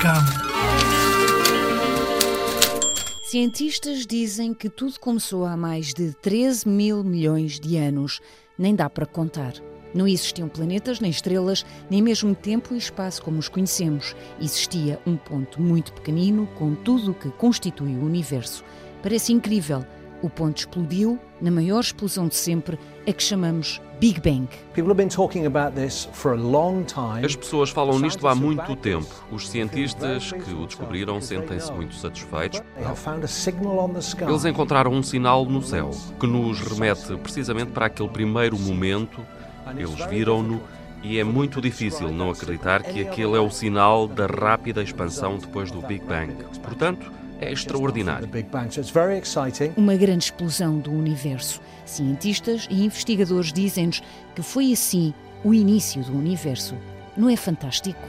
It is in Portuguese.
cama. Cientistas dizem que tudo começou há mais de 13 mil milhões de anos. Nem dá para contar. Não existiam planetas, nem estrelas, nem mesmo tempo e espaço como os conhecemos. Existia um ponto muito pequenino com tudo o que constitui o universo. Parece incrível. O ponto explodiu na maior explosão de sempre, a que chamamos Big Bang. As pessoas falam nisto há muito tempo. Os cientistas que o descobriram sentem-se muito satisfeitos. Eles encontraram um sinal no céu que nos remete precisamente para aquele primeiro momento. Eles viram-no e é muito difícil não acreditar que aquele é o sinal da rápida expansão depois do Big Bang. Portanto, é extraordinário. Uma grande explosão do universo. Cientistas e investigadores dizem-nos que foi assim o início do universo. Não é fantástico?